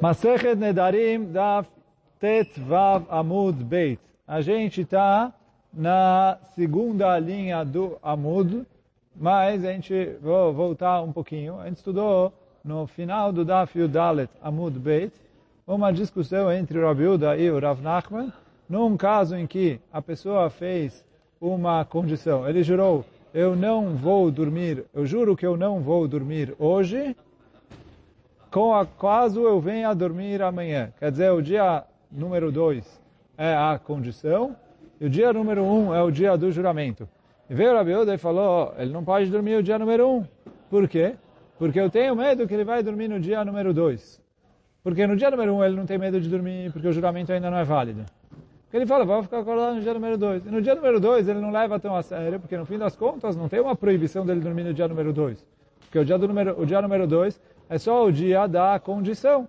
Masechet Nedarim Daf Tet Vav Amud Beit. A gente está na segunda linha do Amud, mas a gente vou voltar um pouquinho. A gente estudou no final do Daf Yudalet Amud Beit uma discussão entre o Uda e o Rav Nachman, num caso em que a pessoa fez uma condição. Ele jurou, eu não vou dormir, eu juro que eu não vou dormir hoje, com a caso eu venha dormir amanhã. Quer dizer, o dia número 2 é a condição, e o dia número 1 um é o dia do juramento. E veio o Uda e falou, ele não pode dormir o dia número 1. Um. Por quê? Porque eu tenho medo que ele vai dormir no dia número 2. Porque no dia número 1 um ele não tem medo de dormir, porque o juramento ainda não é válido. Ele fala, vou ficar acordado no dia número 2. E no dia número 2 ele não leva tão a sério, porque no fim das contas não tem uma proibição dele dormir no dia número 2. Porque o dia, do número, o dia número 2 é só o dia da condição.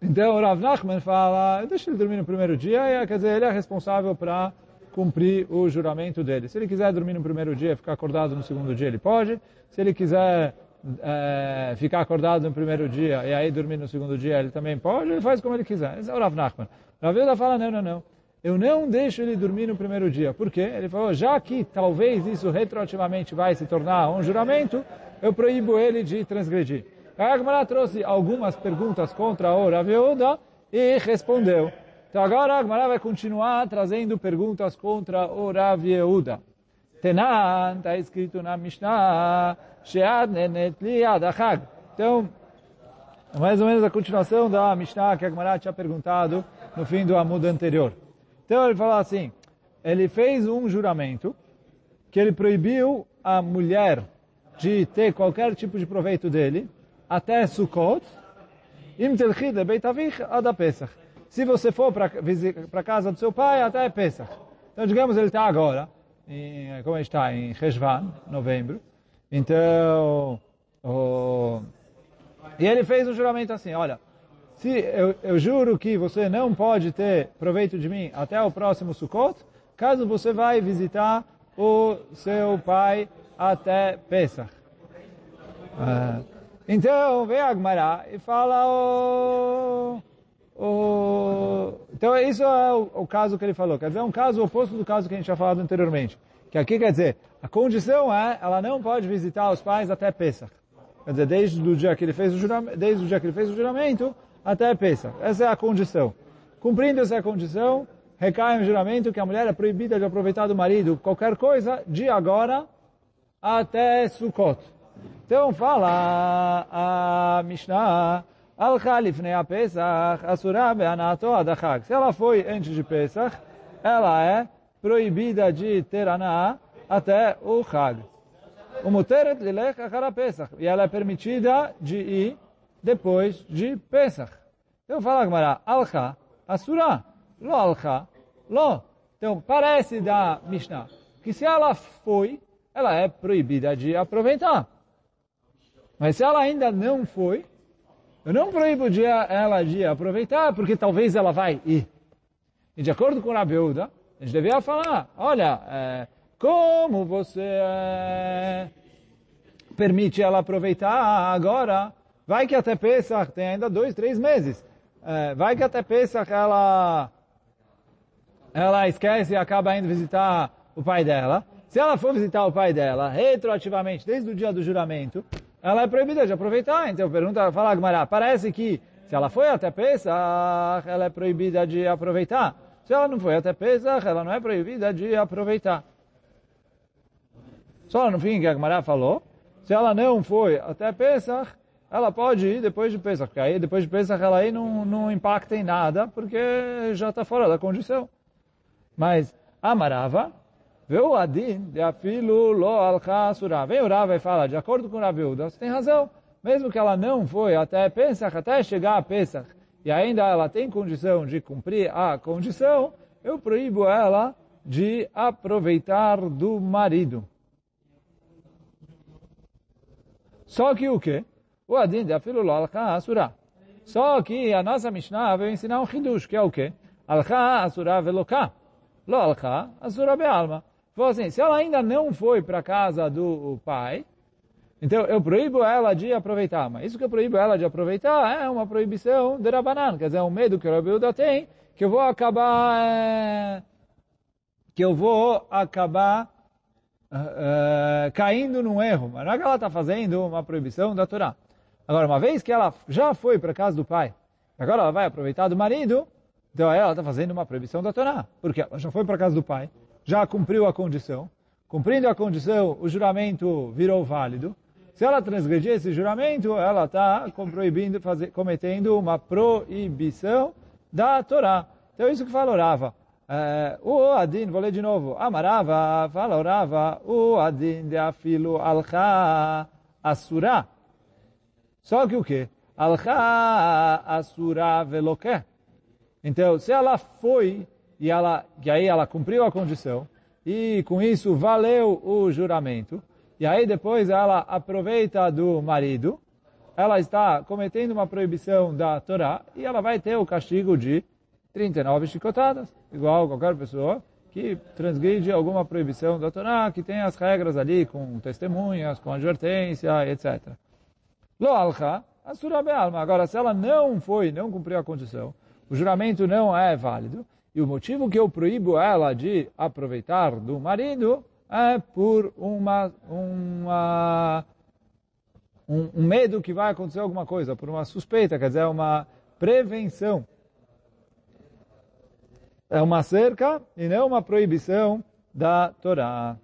Então o Rav Nachman fala, deixa ele dormir no primeiro dia, e, quer dizer, ele é responsável para cumprir o juramento dele. Se ele quiser dormir no primeiro dia e ficar acordado no segundo dia, ele pode. Se ele quiser é, ficar acordado no primeiro dia e aí dormir no segundo dia, ele também pode, ele faz como ele quiser. Esse é o Rav Nachman. Rav Yehuda fala, não, não, não. Eu não deixo ele dormir no primeiro dia. Por quê? Ele falou, já que talvez isso retroativamente vai se tornar um juramento, eu proíbo ele de transgredir. A Agmará trouxe algumas perguntas contra o Rav Yehuda e respondeu. Então agora a Agmará vai continuar trazendo perguntas contra o Rav Yehuda. Tenan, está escrito na Mishnah, Shead nenet liad achag. Então, mais ou menos a continuação da Mishnah que a Agmará tinha perguntado no fim do Amud anterior. Então ele fala assim, ele fez um juramento que ele proibiu a mulher de ter qualquer tipo de proveito dele até Sukkot, im telchid beit avich ad Pesach. Se você for para a casa do seu pai, até Pesach. Então, digamos, ele está agora, em, como está, em Reshvan, novembro. Então, e ele fez um juramento assim, olha, se eu, eu, juro que você não pode ter proveito de mim até o próximo Sukkot, caso você vai visitar o seu pai até Pesach. Uh, então, vem Agmará e fala o, o... Então, isso é o, o, caso que ele falou. Quer dizer, é um caso oposto do caso que a gente já falado anteriormente. Que aqui quer dizer, a condição é, ela não pode visitar os pais até Pesach. Quer dizer, desde o dia que ele fez o juramento, desde o dia que ele fez o juramento até Pesach. Essa é a condição. Cumprindo essa condição, recai um juramento que a mulher é proibida de aproveitar do marido qualquer coisa de agora até Sukkot. Então fala a Mishnah, al khalifne a Pesach, asura be'anato adachag. Se ela foi antes de Pesach, ela é proibida de ter aná até o Chag. O muteret Pesach. E ela é permitida de ir depois de Pesach. Então fala Gemara, alcha, asura, lo alcha, lo. Então parece da Mishnah que se ela foi, ela é proibida de aproveitar. Mas se ela ainda não foi, eu não proíbo de ela de aproveitar, porque talvez ela vai ir. E de acordo com a Beuda, a gente devia falar, olha, é, como você é, permite ela aproveitar agora? Vai que até Pesach tem ainda dois, três meses. É, vai que até Pesach ela, ela esquece e acaba indo visitar o pai dela. Se ela for visitar o pai dela retroativamente, desde o dia do juramento, ela é proibida de aproveitar. Então pergunta, fala Agmará, parece que se ela foi até Pesach, ela é proibida de aproveitar. Se ela não foi até Pesach, ela não é proibida de aproveitar. Só no fim que a Gemara falou, se ela não foi até Pesach, ela pode ir depois de Pesach, porque aí depois de Pesach ela aí não, não impacta em nada, porque já está fora da condição. Mas Amarava, viu Adin, de afilu lo alcha surah. Vem o Rava e fala, de acordo com o Raviuda, você tem razão. Mesmo que ela não foi até Pesach, até chegar a Pesach, e ainda ela tem condição de cumprir a condição, eu proíbo ela de aproveitar do marido. Só que o quê? O adin de afilu lo alcha asura. Só que a nossa Mishnah veio ensinar um hidush, que é o quê? Alcha asura veloká. Lo alcha asura be'alma. Falou assim, se ela ainda não foi para casa do pai, Então, eu proíbo ela de aproveitar. Mas isso que eu proíbo ela de aproveitar é uma proibição de Rabanan. Quer dizer, é um medo que o Rabiuda tem que eu vou acabar... É, que eu vou acabar uh, caindo num erro. Mas não é que ela está fazendo uma proibição da Torá. Agora, uma vez que ela já foi para casa do pai, agora ela vai aproveitar do marido, então ela está fazendo uma proibição da Torá. Porque ela já foi para casa do pai, já cumpriu a condição. Cumprindo a condição, o juramento virou válido. Se ela transgredir esse juramento, ela está cometendo uma proibição da Torá. Então, isso que fala Rava. É, o Adin, vou ler de novo. Amarava, fala Rava, o Adin de afilo alcha asura. Só que o quê? Alcha asura veloqué. Então, se ela foi e, ela, e aí ela cumpriu a condição, e com isso valeu o juramento, e aí depois ela aproveita do marido, ela está cometendo uma proibição da Torá e ela vai ter o castigo de 39 chicotadas, igual qualquer pessoa que transgride alguma proibição da Torá, que tem as regras ali com testemunhas, com advertência, etc. Lo be'alma. Agora, se ela não foi, não cumpriu a condição, o juramento não é válido, e o motivo que eu proíbo ela de aproveitar do marido é por uma, uma um, um, medo que vai acontecer alguma coisa, por uma suspeita, quer dizer, uma prevenção. É uma cerca e não uma proibição da Torá.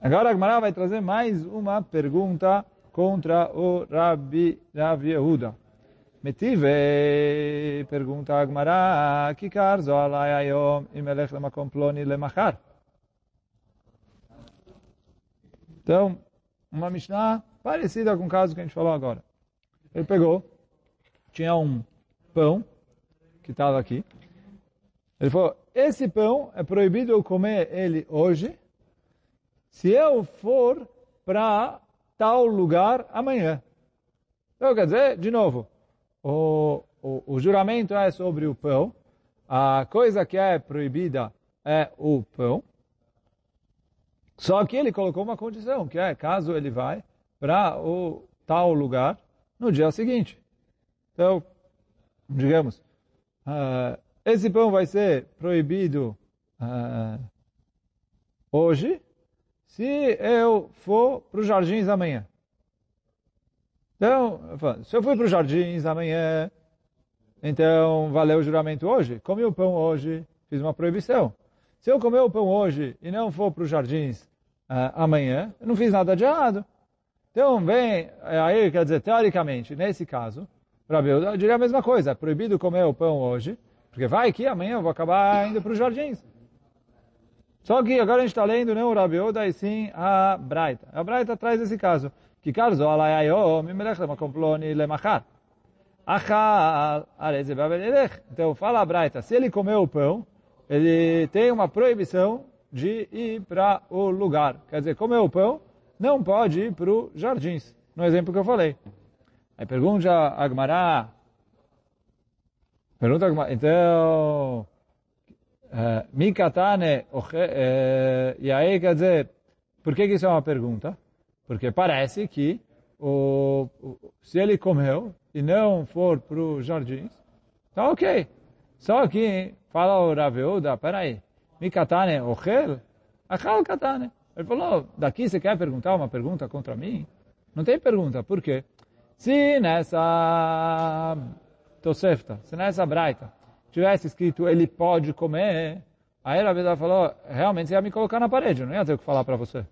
Agora a Gemara vai trazer mais uma pergunta contra o Rabi Rav Yehuda. Metive, pergunta a Agmará, que carzo alai ayom imelech lemakom ploni lemachar. Então, uma Mishnah parecida com o caso que a gente falou agora. Ele pegou, tinha um pão que estava aqui. Ele falou, esse pão é proibido eu comer ele hoje, se eu for para tal lugar amanhã. Então, quer dizer, de novo, o, o, o juramento é sobre o pão, a coisa que é proibida é o pão, só que ele colocou uma condição, que é caso ele vai para o tal lugar no dia seguinte. Então, digamos, uh, esse pão vai ser proibido uh, hoje, se eu for para os jardins amanhã. Então, se eu fui para os jardins amanhã, então valeu o juramento hoje? Comi o pão hoje, fiz uma proibição. Se eu comer o pão hoje e não for para os jardins uh, amanhã, eu não fiz nada de errado. Então, bem, aí quer dizer, teoricamente, nesse caso, eu diria a mesma coisa, é proibido comer o pão hoje, porque vai que amanhã eu vou acabar indo para os jardins. Só que agora a gente está lendo não o Rabi e sim a Braita. A Braita traz esse caso. כי קר זו עלי היום, אם אלך למקום פלוני למחר. Achal, areze ילך. Então, fala a Braita, se ele comeu o pão, ele tem uma proibição de ir para o lugar. Quer dizer, comeu o pão, não pode ir para os jardins, no exemplo que eu falei. Aí pergunta a Agmará, pergunta a Agmará, então, Mikatane, e aí quer dizer, por que isso é uma pergunta? Porque parece que o, o, se ele comeu e não for para os jardins, tá ok. Só que, fala o Raveuda, peraí, mi katane ochel? Achal katane. Ele falou, daqui você quer perguntar uma pergunta contra mim? Não tem pergunta, por quê? Se nessa Tosefta, se nessa Braita, tivesse escrito ele pode comer, aí a Raveuda falou, realmente você ia me colocar na parede, não ia ter o que falar para você.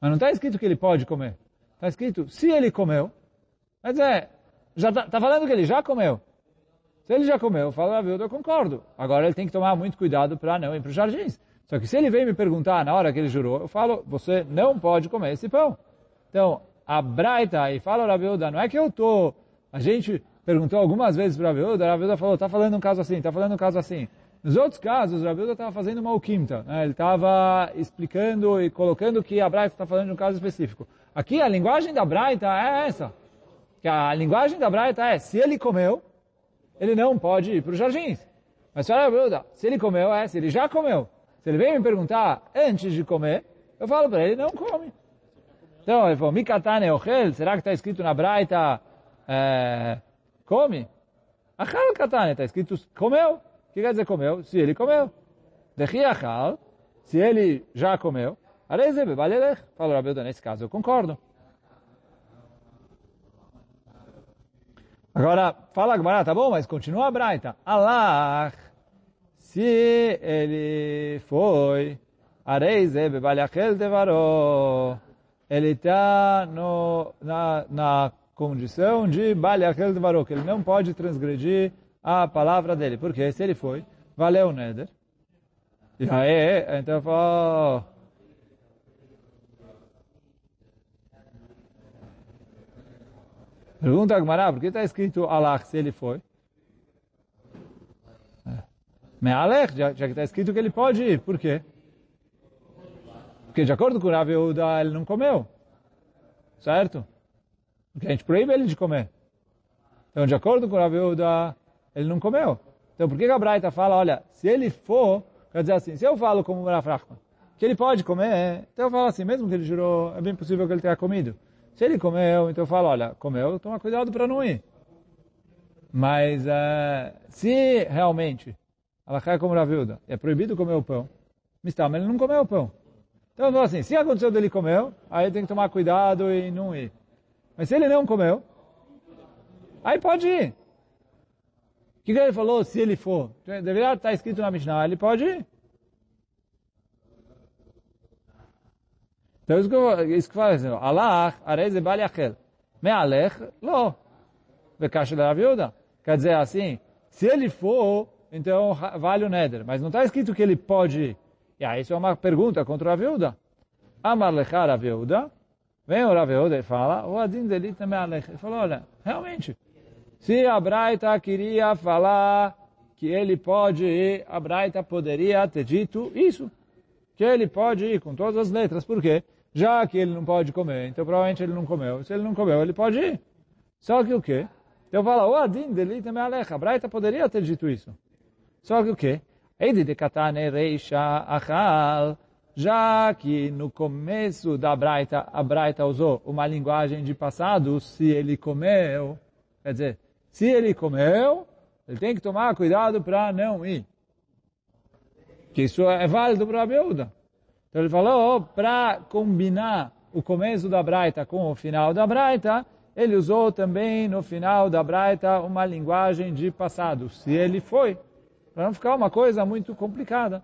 Mas não está escrito que ele pode comer. Está escrito, se ele comeu, quer dizer, já está tá falando que ele já comeu. Se ele já comeu, fala, viu, eu concordo. Agora ele tem que tomar muito cuidado para não ir para os jardins. Só que se ele vem me perguntar na hora que ele jurou, eu falo, você não pode comer esse pão. Então, a Braita e fala Rabiuda, não é que eu tô, a gente perguntou algumas vezes para Rabiuda, Rabiuda falou, está falando um caso assim, está falando um caso assim. Nos outros casos, o Rabi estava fazendo uma alquimta. Né? Ele estava explicando e colocando que a Braita está falando de um caso específico. Aqui, a linguagem da Braita é essa. Que a linguagem da Braita é, se ele comeu, ele não pode ir para os jardins. Mas, senhora Rabi se ele comeu, é, se ele já comeu. Se ele veio me perguntar antes de comer, eu falo para ele, não come. Então, ele falou, Mikatane Ochel, será que está escrito na Braita, é, come? Achal Katane, está escrito, comeu. Que quer dizer comeu? Se ele comeu. Dechi Achal, se ele já comeu, Arezebe, Balelech. Fala, Rabiuda, nesse caso eu concordo. Agora, fala Agmará, tá bom, mas continua a Braita. Allah, se ele foi, Arezebe, Balechel Devaró, ele está na, na condição de Baliachel Devaró, que ele não pode transgredir a palavra dele. Porque se ele foi, valeu o Neder. E aí, então fala... Pergunta a Gmará, por que está escrito Allah se ele foi? É. Me'alech, já, já que está escrito que ele pode ir. Por quê? Porque de acordo com o Rav Yehuda, ele não comeu. Certo? Porque a gente proíbe ele de comer. Então, de acordo com o Rav Yehuda, ele não comeu. Então, por que a Braita fala, olha, se ele for, quer dizer assim, se eu falo como o Rav que ele pode comer, então eu falo assim, mesmo que ele jurou, é bem possível que ele tenha comido. Se ele comeu, então eu falo, olha, comeu, toma cuidado para não ir. Mas, uh, se realmente, ela cai como Rav Yehuda, é proibido comer o pão, mas ele não comeu o pão. Então, assim, se aconteceu dele comeu, aí tem que tomar cuidado e não ir. Mas se ele não comeu, aí pode ir. Que, ele falou se ele for? Deveria estar escrito na Mishnah, ele pode ir. Então, isso que, eu, isso fala assim, Allah, areze bali achel. Me'alech, lo. Vekasha da viúda. Quer dizer assim, se ele for, então vale o neder. Mas não está escrito que ele pode ir. E aí isso é uma pergunta contra a viúva. Amar lechar a viúva. Vem o Rav e fala, o Adin dele também alech. Ele falou, olha, realmente, se a Braita queria falar que ele pode ir, a Braita poderia ter dito isso. Que ele pode ir com todas as letras. Por quê? Já que ele não pode comer, então provavelmente ele não comeu. Se ele não comeu, ele pode ir. Só que o quê? Então fala, o Adin dele também alech. A Braita poderia ter dito isso. Só que o quê? Eide de katane reisha achal, já que no começo da Braita, a Braita usou uma linguagem de passado, se ele comeu, quer dizer, se ele comeu, ele tem que tomar cuidado para não ir. Que isso é válido para a Beuda. Então ele falou, para combinar o começo da Braita com o final da Braita, ele usou também no final da Braita uma linguagem de passado, se ele foi para não ficar uma coisa muito complicada.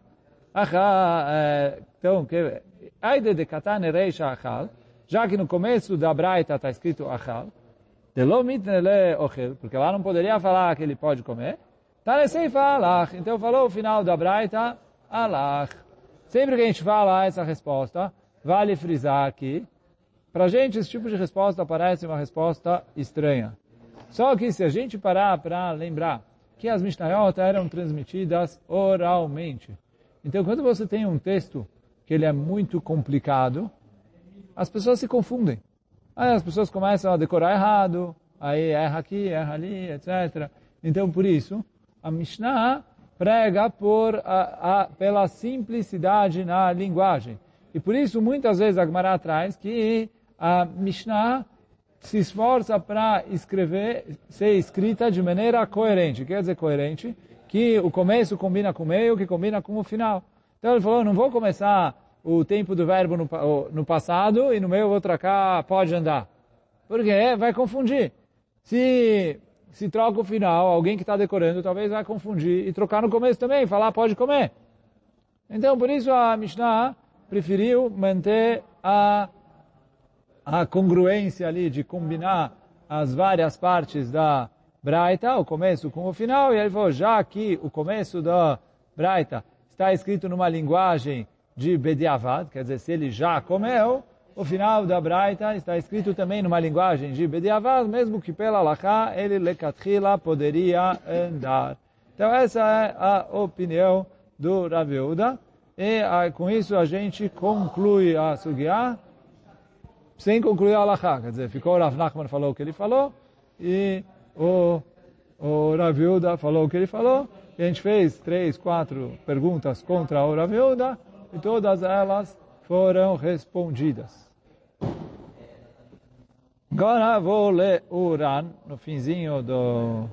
É, então, Aide de Achal, já que no começo da Braita está escrito Achal, porque lá não poderia falar que ele pode comer, Tanesei fala Então falou o final da Braita, Alach. Sempre que a gente fala essa resposta, vale frisar aqui, para a gente esse tipo de resposta parece uma resposta estranha. Só que se a gente parar para lembrar que as Mishnayot eram transmitidas oralmente. Então, quando você tem um texto que ele é muito complicado, as pessoas se confundem. Aí as pessoas começam a decorar errado, aí erra aqui, erra ali, etc. Então, por isso, a Mishnah prega por a, a, pela simplicidade na linguagem. E por isso, muitas vezes, a Gemara traz que a Mishnah se esforça para escrever, ser escrita de maneira coerente. Quer dizer coerente? Que o começo combina com o meio, que combina com o final. Então ele falou, não vou começar o tempo do verbo no, no passado e no meio vou trocar pode andar. Porque vai confundir. Se, se troca o final, alguém que está decorando talvez vai confundir e trocar no começo também, falar pode comer. Então por isso a Mishnah preferiu manter a a congruência ali de combinar as várias partes da Braita, o começo com o final, e ele falou, já que o começo da Braita está escrito numa linguagem de Bediavad, quer dizer, se ele já comeu, o final da Braita está escrito também numa linguagem de Bediavad, mesmo que pela Lacha ele lecatchila poderia andar. Então essa é a opinião do Rav Yehuda, e com isso a gente conclui a Sugiah, sem concluir a Alaha. Quer dizer, ficou o Rav Nachman falou o que ele falou e o, o falou o que ele falou. E a gente fez três, quatro perguntas contra o Rav Yehuda e todas elas foram respondidas. Agora vou ler Uran no finzinho do...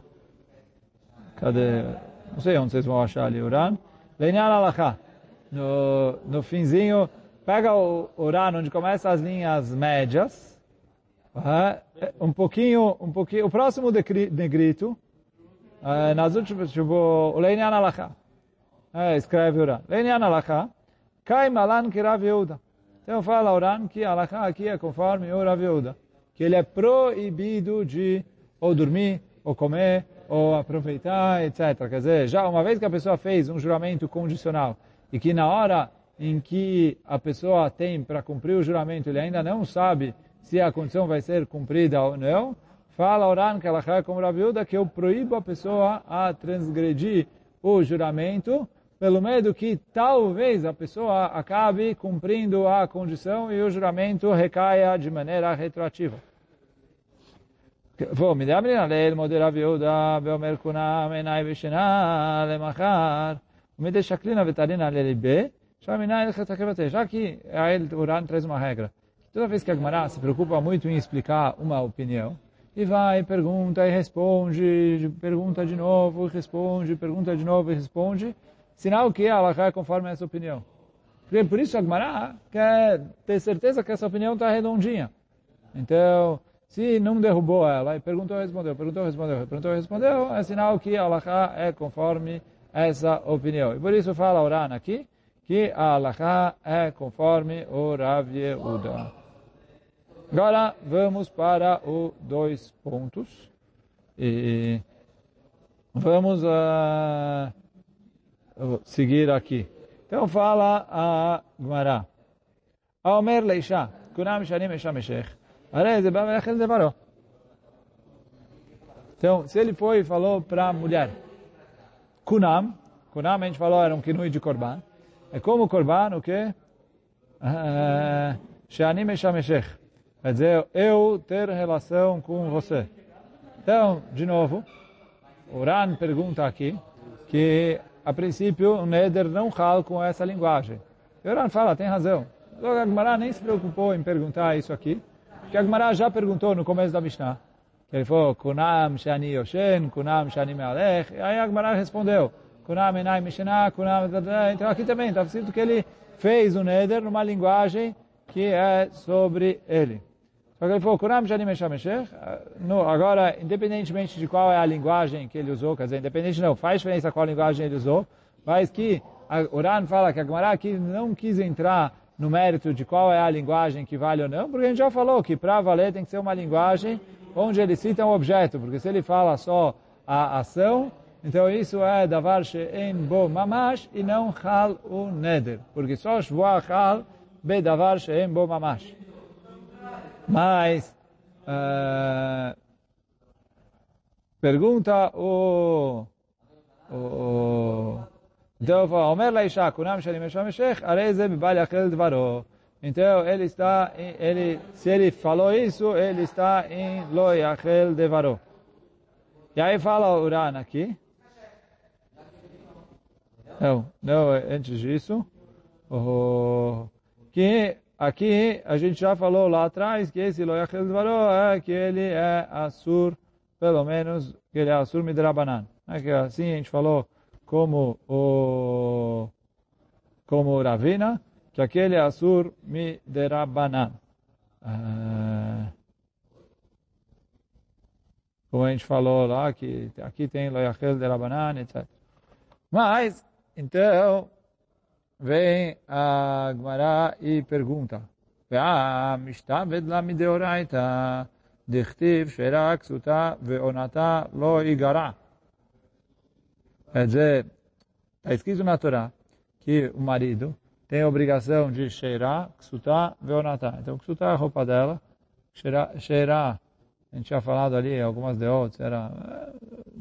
Cadê? Não sei onde vocês vão achar ali Uran. Lenyan Alachá. No, no finzinho, pega o Uran onde começa as linhas médias. Um pouquinho, um pouquinho, o próximo negrito, nas últimas, tipo, Lenyan Alachá. Escreve o Uran. Lenyan Alachá. Kai Malan Kirav Yehuda. Então fala Uran que Alachá aqui é conforme o Rav Yehuda que ele é proibido de ou dormir, ou comer, ou aproveitar, etc. Quer dizer, já uma vez que a pessoa fez um juramento condicional e que na hora em que a pessoa tem para cumprir o juramento, ele ainda não sabe se a condição vai ser cumprida ou não, fala Oran que é como Rabiuda que eu proíbo a pessoa a transgredir o juramento pelo medo que talvez a pessoa acabe cumprindo a condição e o juramento recaia de maneira retroativa. ומדברים עליהם מודה רב יהודה ואומר כונם עיניי ושינה למחר ומדי שקלינה ותרינה לליבה שם עיניי הלכת הקבטה. Já que a Uran traz uma regra. Toda vez que a Gemara se preocupa muito em explicar uma opinião, e vai, pergunta e responde, pergunta de novo e responde, pergunta de novo e responde, sinal que ela é conforme essa opinião. Porque por isso a quer ter certeza que essa opinião está redondinha. Então, se não derrubou ela e perguntou, respondeu, perguntou, respondeu, perguntou, respondeu, é sinal que a Allahá é conforme essa opinião. E por isso fala Oran aqui, que a Allahá é conforme o Rav Yehuda. Agora vamos para os dois pontos. E vamos uh, seguir aqui. Então fala a Gemara. Aomer Leisha, Kunam Shanim Esha Meshech. Então, se ele foi e falou para a mulher, Kunam, Kunam a gente falou era um kinui de Korban, é como Korban, o quê? Shani Meshameshech. Quer dizer, eu ter relação com você. Então, de novo, o Ran pergunta aqui que, a princípio, o Neder não fala com essa linguagem. E o Ran fala, tem razão. Logo, a Gemara nem se preocupou em perguntar isso aqui. Que a Gemara já perguntou no começo da Mishnah. Ele falou, Kunam Shani Yoshen, Kunam Shani Mealech. E aí a Gemara respondeu, Kunam Enai Mishnah, Kunam... Então aqui também está escrito que ele fez o Neder numa linguagem que é sobre ele. Só que ele falou, Kunam Shani Meshameshech. Agora, independentemente de qual é a linguagem que ele usou, quer dizer, independente não, faz diferença qual linguagem ele usou, mas que a Uran fala que a Gemara aqui não quis entrar no mérito de qual é a linguagem que vale ou não, porque a gente já falou que para valer tem que ser uma linguagem onde ele cita um objeto, porque se ele fala só a ação, então isso é davar she'en bo mamash e não hal o neder, porque só shvoa hal be davar she'en bo mamash. Mas, uh, pergunta o, o então, Omer Laisha, Kunam Shalim Eshameshech, Areze Bibal Yachel Dvaro. Então, ele está, ele, se ele falou isso, ele está em Lo Yachel Devaro. E aí fala o aqui. Não, não, antes disso. Oh, que aqui a gente já falou lá atrás que esse Lo Yachel Devaro é que ele é Assur, pelo menos, que ele é Assur Midrabanan. É que assim a gente falou como o como Ravina, que aquele é Asur mi derabanan. Ah, como a gente falou lá, que aqui tem Loyachel derabanan, etc. Mas, então, vem a Gemara e pergunta, משתעבד לה מדאורייתא, דכתיב שרק כסותה ועונתה לא ייגרע. Quer dizer, está escrito na Torá que o marido tem a obrigação de cheirar, ksutar, veonatar. Então, ksutar é a roupa dela, cheirar, cheirar, a gente tinha falado ali, algumas deotes, era,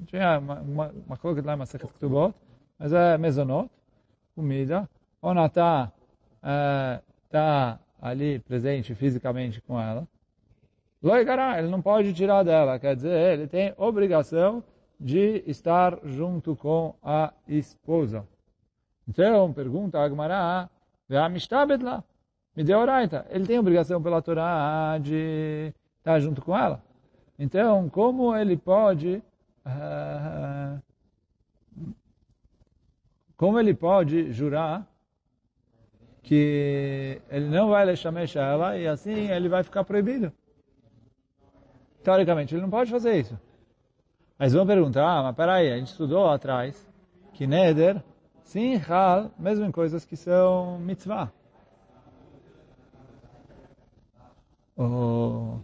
tinha uma, uma, uma coisa lá, uma secret ktubot, mas é mezonot, comida. Onatar está é, ali presente fisicamente com ela. Loigará, ele não pode tirar dela, quer dizer, ele tem obrigação de estar junto com a esposa. Então, pergunta Agmará, lá. me deu oraita. Ele tem obrigação pela Torá de estar junto com ela. Então, como ele pode... Uh, como ele pode jurar que ele não vai lechamesh ela e assim ele vai ficar proibido? Teoricamente, ele não pode fazer isso. Mas vão perguntar, ah, mas peraí, a gente estudou lá atrás que Neder, sim, Hal, mesmo em coisas que são mitzvah. Oh,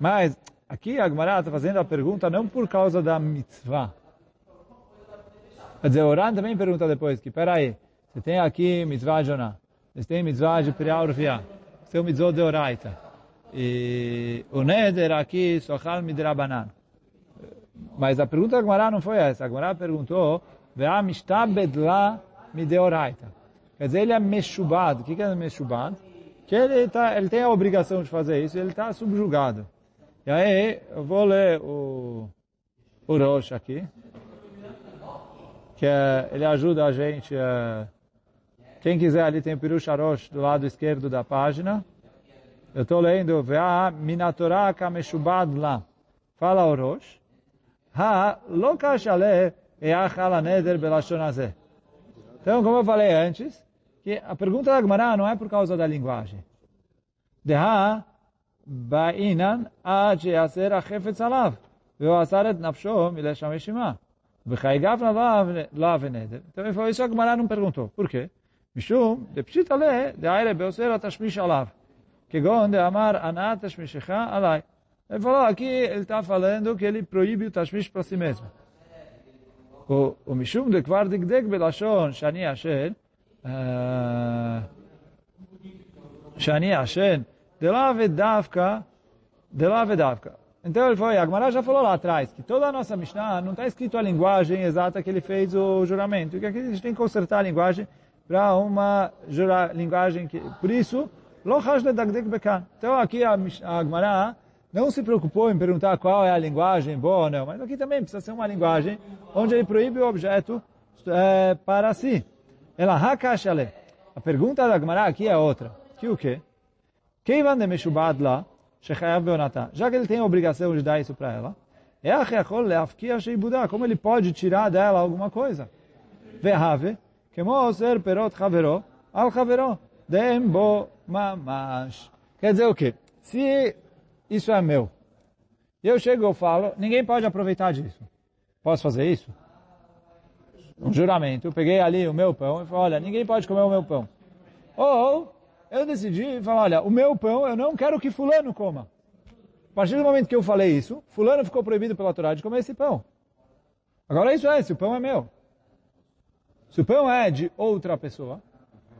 mas aqui a Gemara está fazendo a pergunta não por causa da mitzvah. Quer dizer, Oran também pergunta depois que, peraí, você tem aqui mitzvah Jonah, você tem mitzvah de Urvia, você tem mitzvah de Oraita. E o Neder aqui, Sochal Midrabanan. Mas a pergunta da Gemara não foi essa. A Gemara perguntou, Ve'amishtabedla mideoraita. Quer dizer, ele é meshubad. O que é meshubad? Que ele, tá, ele tem a obrigação de fazer isso, ele está subjugado. E aí, eu vou ler o, o Rosh aqui, que é, ele ajuda a gente. É, quem quiser, ali tem o Pirush Arosh do lado esquerdo da página. Eu estou lendo, Ve'a minatora kameshubad lá. Fala o Rosh. Ha lo kashale each ala neder belashonazeh. Então, como eu falei antes, que a pergunta da Gemara não é por causa da linguagem. De ha ba'inan ad yaser achefetz alav. Ve'asar et nafsho milesham yeshima. V'chayigav nadav lav neder. Então, isso a Gemara não perguntou. Por quê? משום דפשיט עלה דהיילה באוסר התשמיש עליו. כגון דאמר הנאה תשמישך עליי. Ele falou, aqui ele está falando que ele proíbe o tashmish para si mesmo. O, o Mishum de Kvar Digdeg Belashon Shani Hashem Shani Hashem de lá vedavka de lá vedavka. Então ele foi, a Gemara já falou lá atrás, que toda a nossa Mishnah não está escrito a linguagem exata que ele fez o juramento, que aqui a gente tem que consertar a linguagem para uma jura, linguagem que... Por isso. Então aqui a, a Gemara não se preocupou em perguntar qual é a linguagem boa ou não, mas aqui também precisa ser uma linguagem onde ele proíbe o objeto é, para si. Ela hakashale. A pergunta da Gemara aqui é outra. Que o quê? Keivan de meshubad lá, shechayav beonatá. Já que ele tem a obrigação de dar isso para ela, é como ele pode tirar dela alguma coisa? Vehave, kemo ser perot chavero, al chavero, dem bo mamash. Quer dizer o quê? Se isso é meu. Eu chego e falo, ninguém pode aproveitar disso. Posso fazer isso? Um juramento. Eu peguei ali o meu pão e falei, olha, ninguém pode comer o meu pão. Ou eu decidi falar, olha, o meu pão eu não quero que fulano coma. A partir do momento que eu falei isso, fulano ficou proibido pela Torá de comer esse pão. Agora isso é, se o pão é meu. Se o pão é de outra pessoa,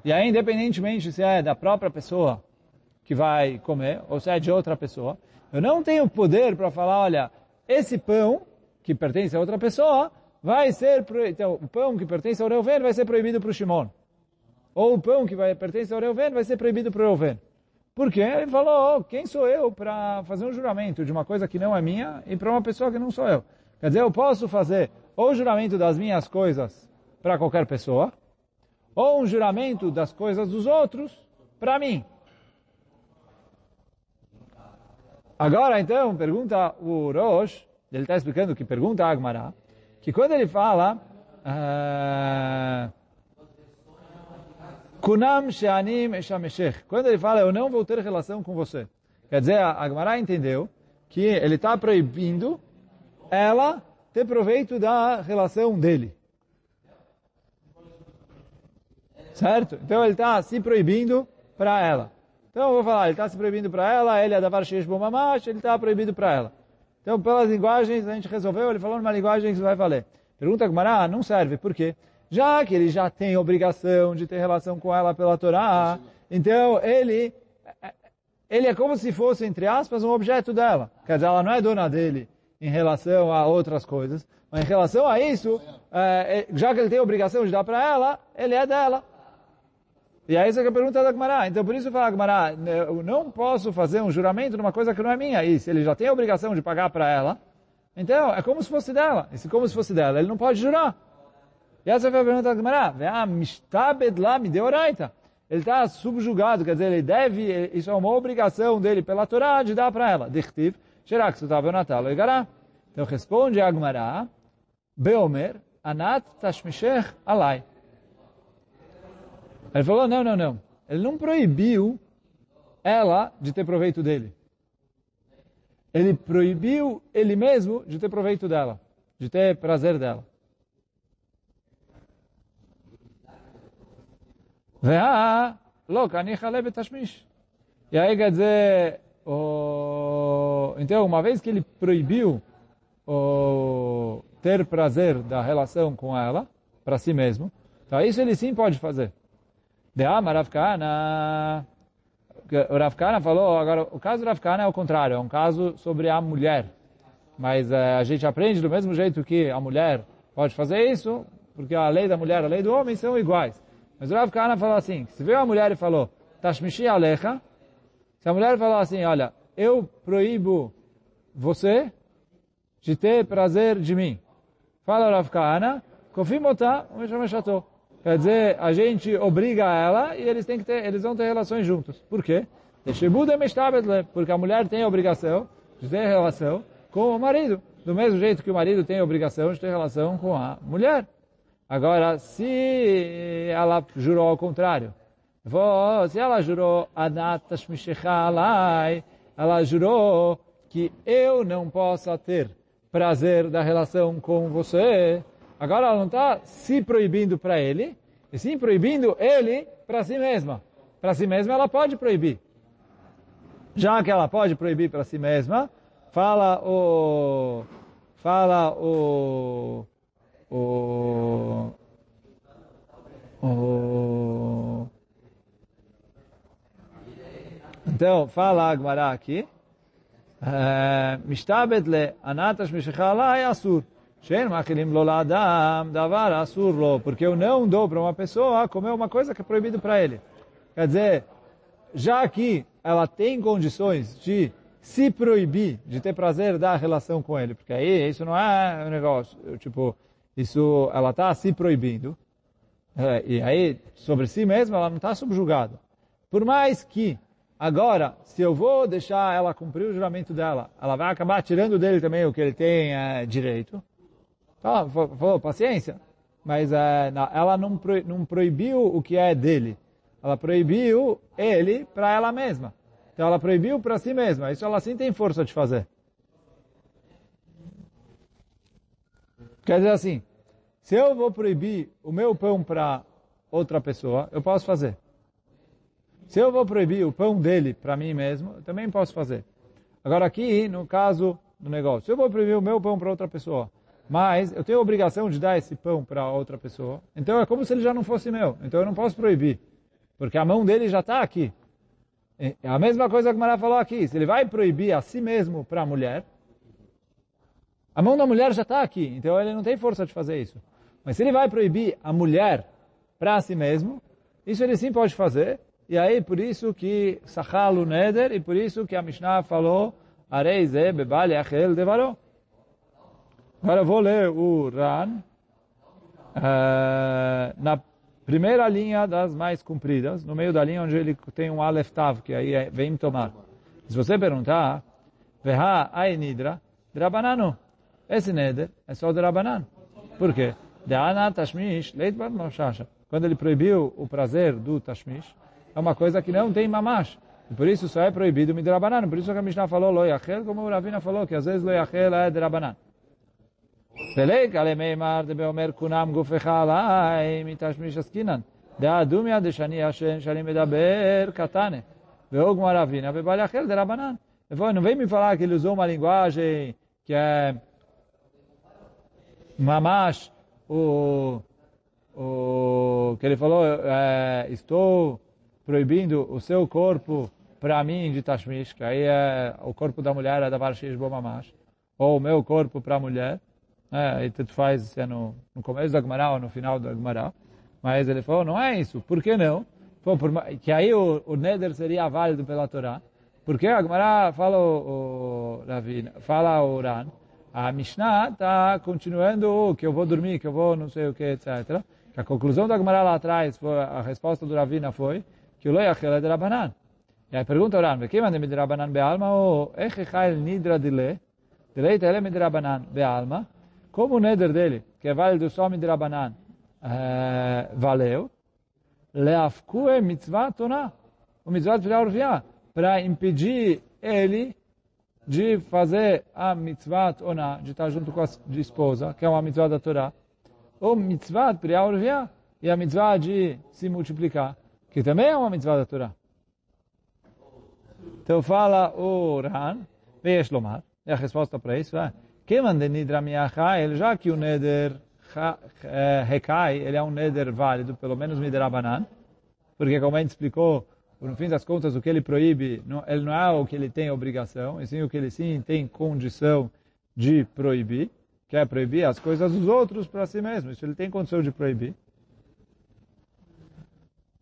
e aí independentemente se é da própria pessoa que vai comer, ou se é de outra pessoa. Eu não tenho poder para falar, olha, esse pão que pertence a outra pessoa vai ser, então, o pão que pertence ao Reuven vai ser proibido para o Shimon. Ou o pão que vai, pertence ao Reuven vai ser proibido para o Reuven. Por quê? Ele falou, oh, quem sou eu para fazer um juramento de uma coisa que não é minha e para uma pessoa que não sou eu? Quer dizer, eu posso fazer ou o juramento das minhas coisas para qualquer pessoa, ou um juramento das coisas dos outros para mim. Agora, então, pergunta o Rosh, ele está explicando que pergunta a Agmará, que quando ele fala ah, Kunam she'anim eshameshech, quando ele fala eu não vou ter relação com você, quer dizer, a Agmará entendeu que ele está proibindo ela ter proveito da relação dele. Certo? Então ele está se proibindo para ela. Então eu vou falar, ele está se proibindo para ela, ele é da Varshesh Bomamash, ele está proibido para ela. Então, pelas linguagens, a gente resolveu, ele falou numa linguagem que vai valer. Pergunta a Gmará, não serve, por quê? Já que ele já tem obrigação de ter relação com ela pela Torá, então ele, ele é como se fosse, entre aspas, um objeto dela. Quer dizer, ela não é dona dele em relação a outras coisas, mas em relação a isso, é, já que ele tem obrigação de dar para ela, ele é dela. E aí essa é a pergunta da Gmará. Então por isso fala Gmará, eu não posso fazer um juramento numa coisa que não é minha. E se ele já tem a obrigação de pagar para ela, então é como se fosse dela. E se como se fosse dela, ele não pode jurar. E essa foi a pergunta da Gmará. ele está subjugado, quer dizer, ele deve, isso é uma obrigação dele pela Torá de dar para ela. Dichtiv, Sherak Sutav Natal Egará. Então responde a Agmará, Beomer, Anat Tashmishech Alai. Ele falou, não, não, não. Ele não proibiu ela de ter proveito dele. Ele proibiu ele mesmo de ter proveito dela, de ter prazer dela. E aí quer dizer, então uma vez que ele proibiu ter prazer da relação com ela, para si mesmo, então isso ele sim pode fazer. De Amar Ravkana, o Ravkana falou, agora o caso do é o contrário, é um caso sobre a mulher. Mas a gente aprende do mesmo jeito que a mulher pode fazer isso, porque a lei da mulher e a lei do homem são iguais. Mas o Rav Kahana falou assim, se veio a mulher e falou, Tashmishi Alecha, se a mulher falou assim, olha, eu proíbo você de ter prazer de mim. Fala o Rav Kahana, Kofimota, Quer dizer, a gente obriga ela e eles, têm que ter, eles vão ter relações juntos. Por quê? Porque a mulher tem a obrigação de ter relação com o marido. Do mesmo jeito que o marido tem a obrigação de ter relação com a mulher. Agora, se ela jurou ao contrário, se ela jurou ela jurou que eu não possa ter prazer da relação com você. Agora ela não está se proibindo para ele, e sim proibindo ele para si mesma. Para si mesma ela pode proibir. Já que ela pode proibir para si mesma, fala o... Fala o... O... o então, fala Agmará aqui. É, Mishtabet le mishichalai asur. Porque eu não dou para uma pessoa comer uma coisa que é proibido para ele. Quer dizer, já que ela tem condições de se proibir de ter prazer da relação com ele, porque aí isso não é um negócio, tipo, isso ela está se proibindo, é, e aí sobre si mesma ela não está subjugada. Por mais que Agora, se eu vou deixar ela cumprir o juramento dela, ela vai acabar tirando dele também o que ele tem é, direito. Então, falou, paciência. Mas é, ela não, pro, não proibiu o que é dele. Ela proibiu ele para ela mesma. Então ela proibiu para si mesma. Isso ela sim tem força de fazer. Quer dizer assim, se eu vou proibir o meu pão para outra pessoa, eu posso fazer. Se eu vou proibir o pão dele para mim mesmo, eu também posso fazer. Agora aqui, no caso do negócio, se eu vou proibir o meu pão para outra pessoa, mas eu tenho a obrigação de dar esse pão para outra pessoa, então é como se ele já não fosse meu. Então eu não posso proibir, porque a mão dele já está aqui. É a mesma coisa que o Mará falou aqui. Se ele vai proibir a si mesmo para a mulher, a mão da mulher já está aqui, então ele não tem força de fazer isso. Mas se ele vai proibir a mulher para si mesmo, isso ele sim pode fazer. E aí, por isso que Sachalu Neder, e por isso que a Mishnah falou, Areize bebal yachel devaro. Agora eu vou ler o Ran, uh, na primeira linha das mais compridas, no meio da linha onde ele tem um Aleph Tav, que aí é, vem tomar. Se você perguntar, Veha Ainidra, Drabanano. Esse neder é só de Rabanan. Por quê? Quando ele proibiu o prazer do tashmish, é uma coisa que não tem mamash. E por isso só é proibido de Rabanan. Por isso que a Mishnah falou lo yachel, como o Ravina falou, que às vezes lo yachel é de Belek, alemeimar, de beomer kunam gufechalai, mitashmish askinan. Da adumia de shani Hashem, shani medaber katane. Veog maravina, vebalachel de rabanan. Não vem me falar que ele usou uma linguagem que é mamash, o, o que ele falou, é, estou proibindo o seu corpo para mim de Tashmish, que aí é o corpo da mulher é da Varshish Bomamash, ou o meu corpo para a mulher é, e tudo faz se é no, no começo da Gemara ou no final da Gemara, mas ele falou, não é isso, por que não? Pô, por, que aí o, o Neder seria válido pela Torá, porque a Gemara fala o, o Ravina, fala o Uran, a Mishnah está continuando que eu vou dormir, que eu vou não sei o que, etc. Que a conclusão da Gemara lá atrás, foi, a resposta do Ravina foi que o lo yachel é de Rabanan. E aí pergunta o Ran, quem manda de Rabanan be'alma ou echichai nidra dile? Dile ele de Rabanan be'alma. Como o neder dele, que é válido só de Rabanan, uh, valeu, leafkue mitzvah toná, o mitzvah de urvia, para impedir ele de fazer a mitzvah oná, de estar junto com a esposa, que é uma mitzvah da Torá, ou mitzvah de urvia, e a mitzvah de se multiplicar, que também é uma mitzvah da Torá. Então fala o Ran, Veish Lomar, é a resposta para isso, é, que manda Nidra Miachai, já que o Neder Rekai, ele é um Neder válido, pelo menos Midrabanan, porque como a gente explicou, no fim das contas, o que ele proíbe, não, ele não é o que ele tem obrigação, e sim o que ele sim tem condição de proibir, que é proibir as coisas dos outros para si mesmo. Isso ele tem condição de proibir.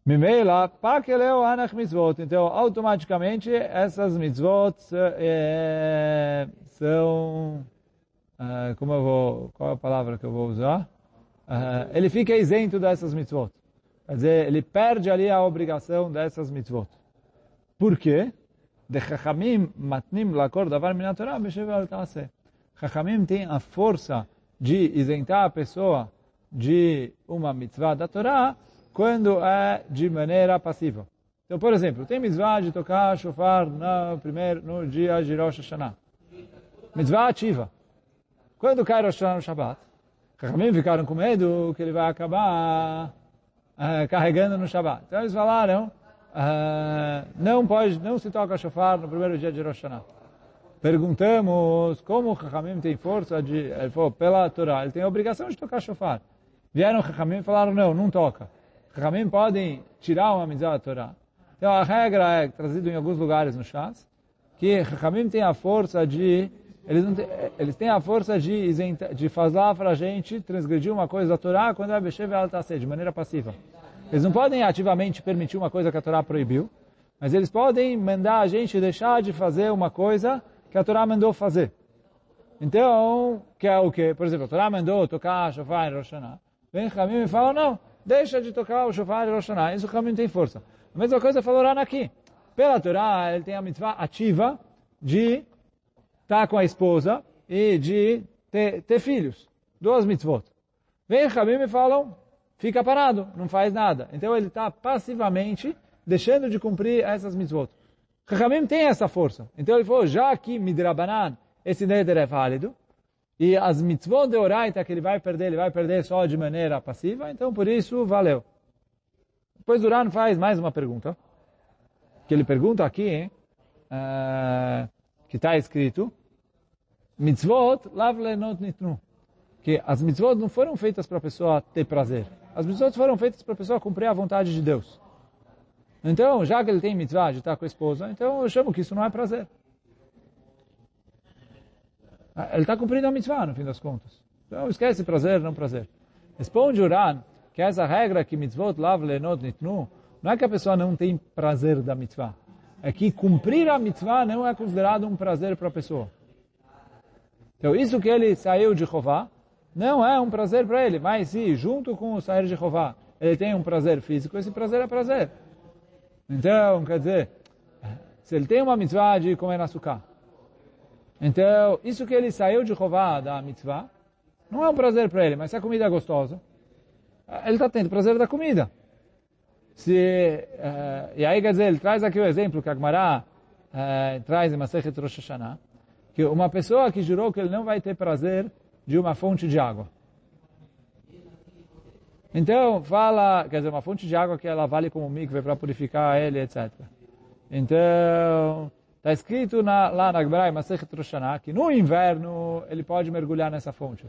Mimela, pakeleu anach mitzvot. Então, automaticamente, essas mitzvot é, são... Uh, como eu vou... Qual é a palavra que eu vou usar? Uh, ele fica isento dessas mitzvot. Quer dizer, ele perde ali a obrigação dessas mitzvot. Por quê? De chachamim matnim lakor davar minatorah beshevel ta'aseh. Chachamim tem a força de isentar a pessoa de uma mitzvah da Torá quando é de maneira passiva. Então, por exemplo, tem mitzvah de tocar shofar no, primeiro, no dia de Rosh Hashanah. Mitzvah ativa. Quando cai Rosh Hashanah no Shabbat, Chachamim ficaram com medo que ele vai acabar uh, carregando no Shabbat. Então eles falaram, uh, não pode, não se toca shofar no primeiro dia de Rosh Hashanah. Perguntamos como o Chachamim tem força de, ele falou, pela Torá, ele tem a obrigação de tocar shofar. Vieram o Chachamim e falaram, não, não toca. Ramim podem tirar uma mitzvah da Torá. Então a regra é trazida em alguns lugares no Shas, que Ramim tem a força de eles, têm, eles têm a força de, isenta, de para a gente transgredir uma coisa da Torá quando é Beshev ela está de maneira passiva. Eles não podem ativamente permitir uma coisa que a Torá proibiu, mas eles podem mandar a gente deixar de fazer uma coisa que a Torá mandou fazer. Então, que é o que? Por exemplo, a Torá mandou tocar shofar em Rosh Hashanah. Vem Ramim e fala, não, deixa de tocar o shofar e Rosh. Isso realmente tem força. A mesma coisa falou aqui. Pela Torá, ele tem a mitzvah ativa de estar com a esposa e de ter, ter filhos. Duas mitzvot. Vem Rabim e falam, fica parado, não faz nada. Então ele está passivamente deixando de cumprir essas mitzvot. Rabim tem essa força. Então ele falou, já que midrabanan, esse neder é válido, e as mitzvot de Oraita que ele vai perder, ele vai perder só de maneira passiva, então por isso valeu. Depois Duran faz mais uma pergunta, que ele pergunta aqui, uh, que está escrito, mitzvot lav lenot nitnu, que as mitzvot não foram feitas para a pessoa ter prazer, as mitzvot foram feitas para a pessoa cumprir a vontade de Deus. Então, já que ele tem mitzvah de estar com a esposa, então eu chamo que isso não é prazer. Ele está cumprindo a mitzvah, no fim das contas. Então, esquece prazer, não prazer. Responde Uran que essa regra que mitzvot lav lenot nitnu, não é que a pessoa não tem prazer da mitzvah. É que cumprir a mitzvah não é considerado um prazer para a pessoa. Então, isso que ele saiu de Jeová, não é um prazer para ele. Mas se, junto com o sair de Jeová, ele tem um prazer físico, esse prazer é prazer. Então, quer dizer, se ele tem uma mitzvah de comer açúcar, então, isso que ele saiu de Rová da mitzvah, não é um prazer para ele, mas se a comida é gostosa, ele está tendo prazer da comida. Se, uh, e aí, quer dizer, ele traz aqui o exemplo que a Gemara uh, traz em Masechet Rosh Hashanah, que uma pessoa que jurou que ele não vai ter prazer de uma fonte de água. Então, fala, quer dizer, uma fonte de água que ela vale como mikve para purificar ele, etc. Então, Está escrito na, lá na Gemara, Masechet Roshaná, que no inverno ele pode mergulhar nessa fonte.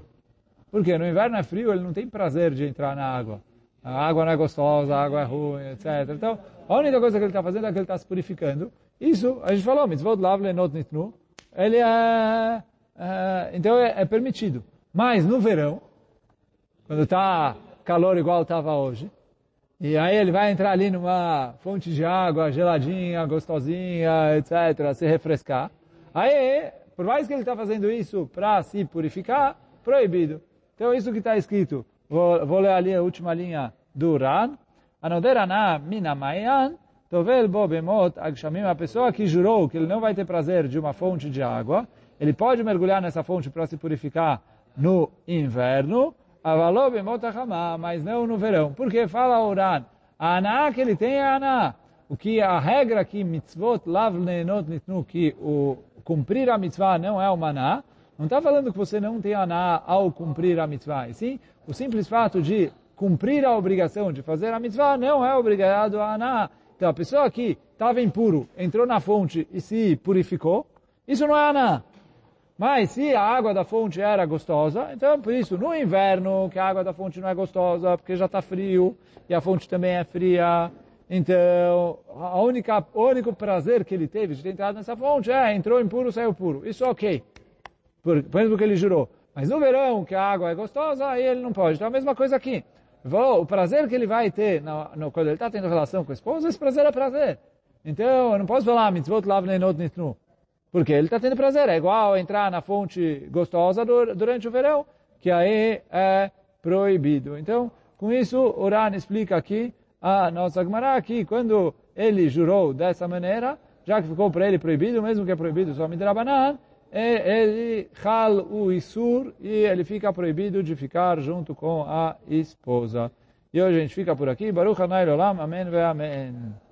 Porque no inverno é frio, ele não tem prazer de entrar na água. A água não é gostosa, a água é ruim, etc. Então, a única coisa que ele está fazendo é que ele está se purificando. Isso, a gente falou, mitzvot lavle not nitnu, ele é, é então é, é permitido. Mas no verão, quando está calor igual estava hoje, e aí ele vai entrar ali numa fonte de água geladinha, gostosinha, etc., se refrescar. Aí, por mais que ele está fazendo isso para se purificar, proibido. Então, isso que está escrito, vou, vou, ler ali a última linha do Ran. Anoderana minamayan Tovel bo agshamim, a pessoa que jurou que ele não vai ter prazer de uma fonte de água, ele pode mergulhar nessa fonte para se purificar no inverno, avalou bemot mas não no verão. Porque fala Oran, a aná que ele tem é aná. O que a regra que mitzvot lav nitnu, que o cumprir a mitzvah não é uma aná, não está falando que você não tem aná ao cumprir a mitzvah. E sim, o simples fato de cumprir a obrigação de fazer a mitzvah não é obrigado a aná. Então, a pessoa que estava impuro, entrou na fonte e se purificou, isso não é aná. Mas se a água da fonte era gostosa, então por isso no inverno que a água da fonte não é gostosa, porque já está frio e a fonte também é fria, então a única, o único prazer que ele teve de ter entrado nessa fonte é entrou impuro, saiu puro. Isso é ok, por, exemplo que ele jurou. Mas no verão que a água é gostosa, aí ele não pode. Então a mesma coisa aqui. O prazer que ele vai ter no, no, quando ele está tendo relação com a esposa, esse prazer é prazer. Então eu não posso falar mitzvot lav neinot nitnu. Porque ele está tendo prazer. É igual entrar na fonte gostosa durante o verão, que aí é proibido. Então, com isso, o Ran explica aqui a nossa Gemara que quando ele jurou dessa maneira, já que ficou para ele proibido, mesmo que é proibido só midrabanan, ele hal o isur e ele fica proibido de ficar junto com a esposa. E hoje a gente fica por aqui. Baruch Hanai Olam. Amém ve Amém.